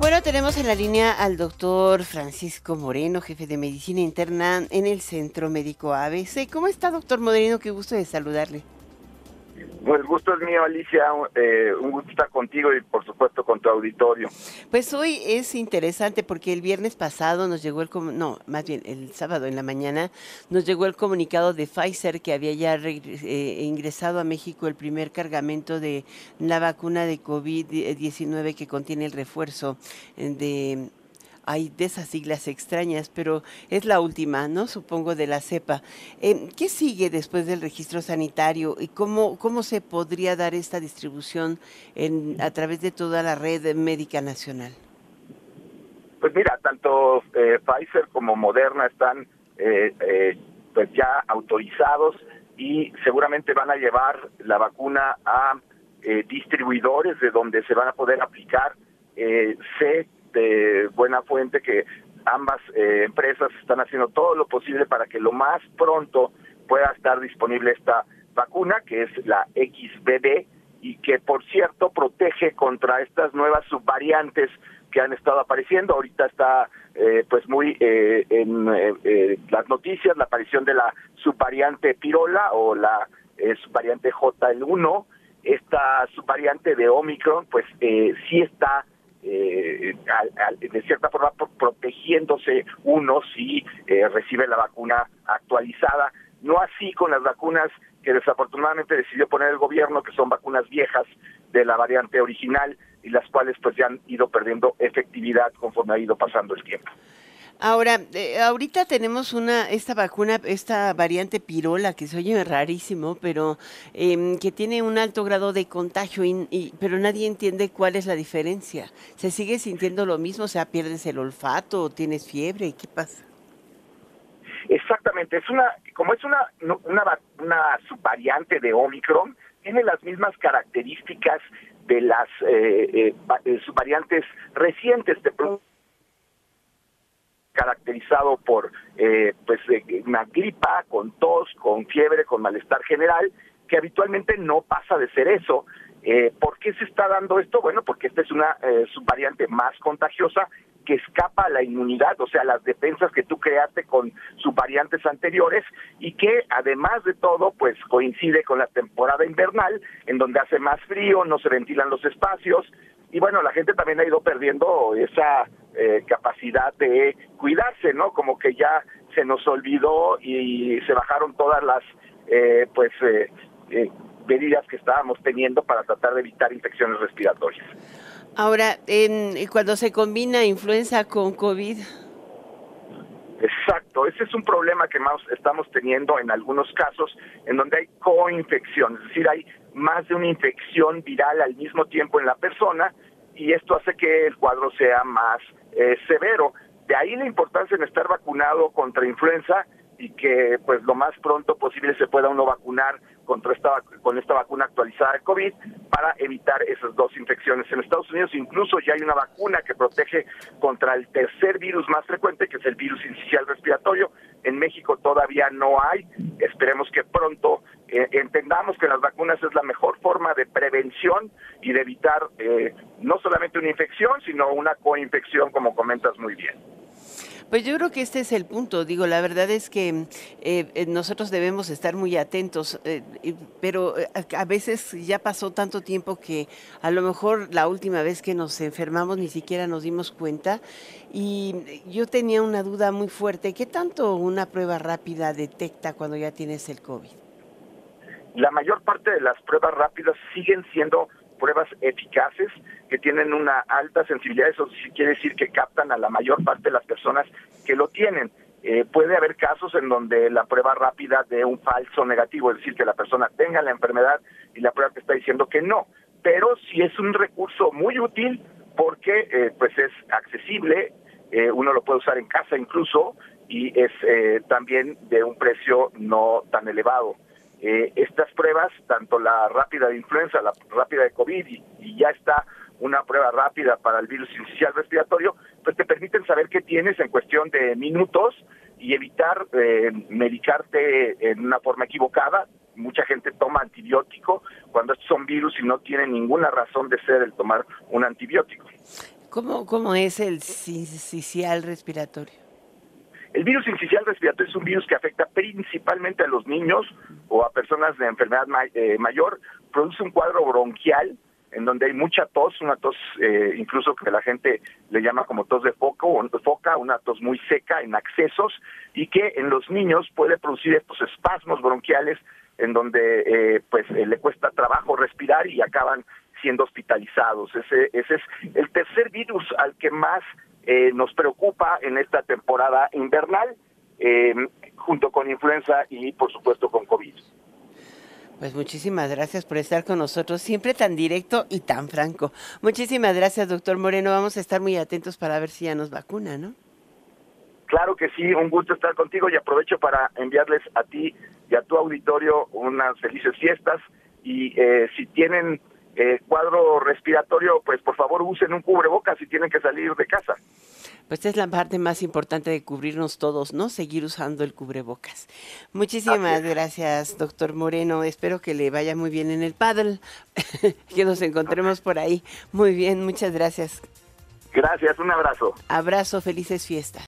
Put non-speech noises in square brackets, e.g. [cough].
Bueno, tenemos en la línea al doctor Francisco Moreno, jefe de medicina interna en el Centro Médico ABC. ¿Cómo está, doctor Moreno? Qué gusto de saludarle. Pues el gusto es mío, Alicia. Eh, un gusto estar contigo y, por supuesto, con tu auditorio. Pues hoy es interesante porque el viernes pasado nos llegó el... No, más bien el sábado en la mañana nos llegó el comunicado de Pfizer que había ya eh, ingresado a México el primer cargamento de la vacuna de COVID-19 que contiene el refuerzo de hay de esas siglas extrañas, pero es la última, ¿no? Supongo de la cepa. Eh, ¿Qué sigue después del registro sanitario y cómo, cómo se podría dar esta distribución en, a través de toda la red médica nacional? Pues mira, tanto eh, Pfizer como Moderna están eh, pues ya autorizados y seguramente van a llevar la vacuna a distribuidores de donde se van a poder aplicar. sé de buena fuente que ambas eh, empresas están haciendo todo lo posible para que lo más pronto pueda estar disponible esta vacuna, que es la XBB, y que por cierto protege contra estas nuevas subvariantes que han estado apareciendo. Ahorita está eh, pues muy eh, en las noticias la aparición de la subvariante Pirola o la subvariante JL1. Esta subvariante de Omicron pues sí está eh, de cierta forma protegiéndose uno si eh, recibe la vacuna actualizada. No así con las vacunas que desafortunadamente decidió poner el gobierno, que son vacunas viejas de la variante original y las cuales pues ya han ido perdiendo efectividad conforme ha ido pasando el tiempo. Ahora, eh, ahorita tenemos una esta vacuna, esta variante pirola que se oye rarísimo, pero em, que tiene un alto grado de contagio, y, pero nadie entiende cuál es la diferencia. ¿Se sigue sintiendo lo mismo? O sea, pierdes el olfato, tienes fiebre, ¿qué pasa? Exactamente, es una, como es una, una, una subvariante de Omicron, tiene las mismas características de las eh, eh, subvariantes recientes. de caracterizado por eh, pues eh, una gripa, con tos, con fiebre, con malestar general, que habitualmente no pasa de ser eso. Eh, ¿Por qué se está dando esto? Bueno, porque esta es una eh, subvariante más contagiosa que escapa a la inmunidad, o sea, las defensas que tú creaste con subvariantes anteriores y que además de todo, pues coincide con la temporada invernal, en donde hace más frío, no se ventilan los espacios, y bueno, la gente también ha ido perdiendo esa eh, capacidad de cuidarse, ¿no? Como que ya se nos olvidó y se bajaron todas las, eh, pues, eh, medidas que estábamos teniendo para tratar de evitar infecciones respiratorias. Ahora, en, cuando se combina influenza con COVID. Exacto, ese es un problema que más estamos teniendo en algunos casos, en donde hay coinfección, es decir, hay más de una infección viral al mismo tiempo en la persona y esto hace que el cuadro sea más eh, severo. De ahí la importancia en estar vacunado contra influenza y que pues lo más pronto posible se pueda uno vacunar contra esta con esta vacuna actualizada COVID para evitar esas dos infecciones. En Estados Unidos incluso ya hay una vacuna que protege contra el tercer virus más frecuente, que es el virus inicial respiratorio. En México todavía no hay. Esperemos que pronto eh, entendamos que las vacunas es la mejor forma de prevención y de evitar eh, no solamente una infección, sino una coinfección, como comentas muy bien. Pues yo creo que este es el punto. Digo, la verdad es que eh, eh, nosotros debemos estar muy atentos, eh, pero a veces ya pasó tanto tiempo que a lo mejor la última vez que nos enfermamos ni siquiera nos dimos cuenta. Y yo tenía una duda muy fuerte. ¿Qué tanto una prueba rápida detecta cuando ya tienes el COVID? La mayor parte de las pruebas rápidas siguen siendo pruebas eficaces que tienen una alta sensibilidad, eso sí quiere decir que captan a la mayor parte de las personas que lo tienen. Eh, puede haber casos en donde la prueba rápida de un falso negativo, es decir, que la persona tenga la enfermedad y la prueba te está diciendo que no, pero sí es un recurso muy útil porque eh, pues es accesible, eh, uno lo puede usar en casa incluso y es también de un precio no tan elevado. Eh, estas pruebas, tanto la rápida de influenza, la rápida de COVID y, ya está una prueba rápida para el virus inicial respiratorio, pues te permiten saber qué tienes en cuestión de minutos y evitar eh, medicarte en una forma equivocada. Mucha gente toma antibiótico cuando estos son virus y no tienen ninguna razón de ser el tomar un antibiótico. ¿Cómo, cómo es el sincicial respiratorio? El virus sincicial respiratorio es un virus que afecta principalmente a los niños o a personas de enfermedad eh, mayor. Produce un cuadro bronquial en donde hay mucha tos, una tos eh, incluso que la gente le llama como tos de foco o foca, una tos muy seca en accesos y que en los niños puede producir estos espasmos bronquiales en donde eh, pues le cuesta trabajo respirar y acaban siendo hospitalizados. Ese, ese es el tercer virus al que más eh, nos preocupa en esta temporada invernal, eh, junto con influenza y por supuesto con COVID. Pues muchísimas gracias por estar con nosotros, siempre tan directo y tan franco. Muchísimas gracias, doctor Moreno. Vamos a estar muy atentos para ver si ya nos vacuna, ¿no? Claro que sí, un gusto estar contigo y aprovecho para enviarles a ti y a tu auditorio unas felices fiestas y eh, si tienen eh, cuadro respiratorio, pues por favor usen un cubrebocas si tienen que salir de casa. Pues es la parte más importante de cubrirnos todos, ¿no? Seguir usando el cubrebocas. Muchísimas gracias, doctor Moreno. Espero que le vaya muy bien en el paddle, [laughs] que nos encontremos por ahí. Muy bien, muchas gracias. Gracias, un abrazo. Abrazo, felices fiestas.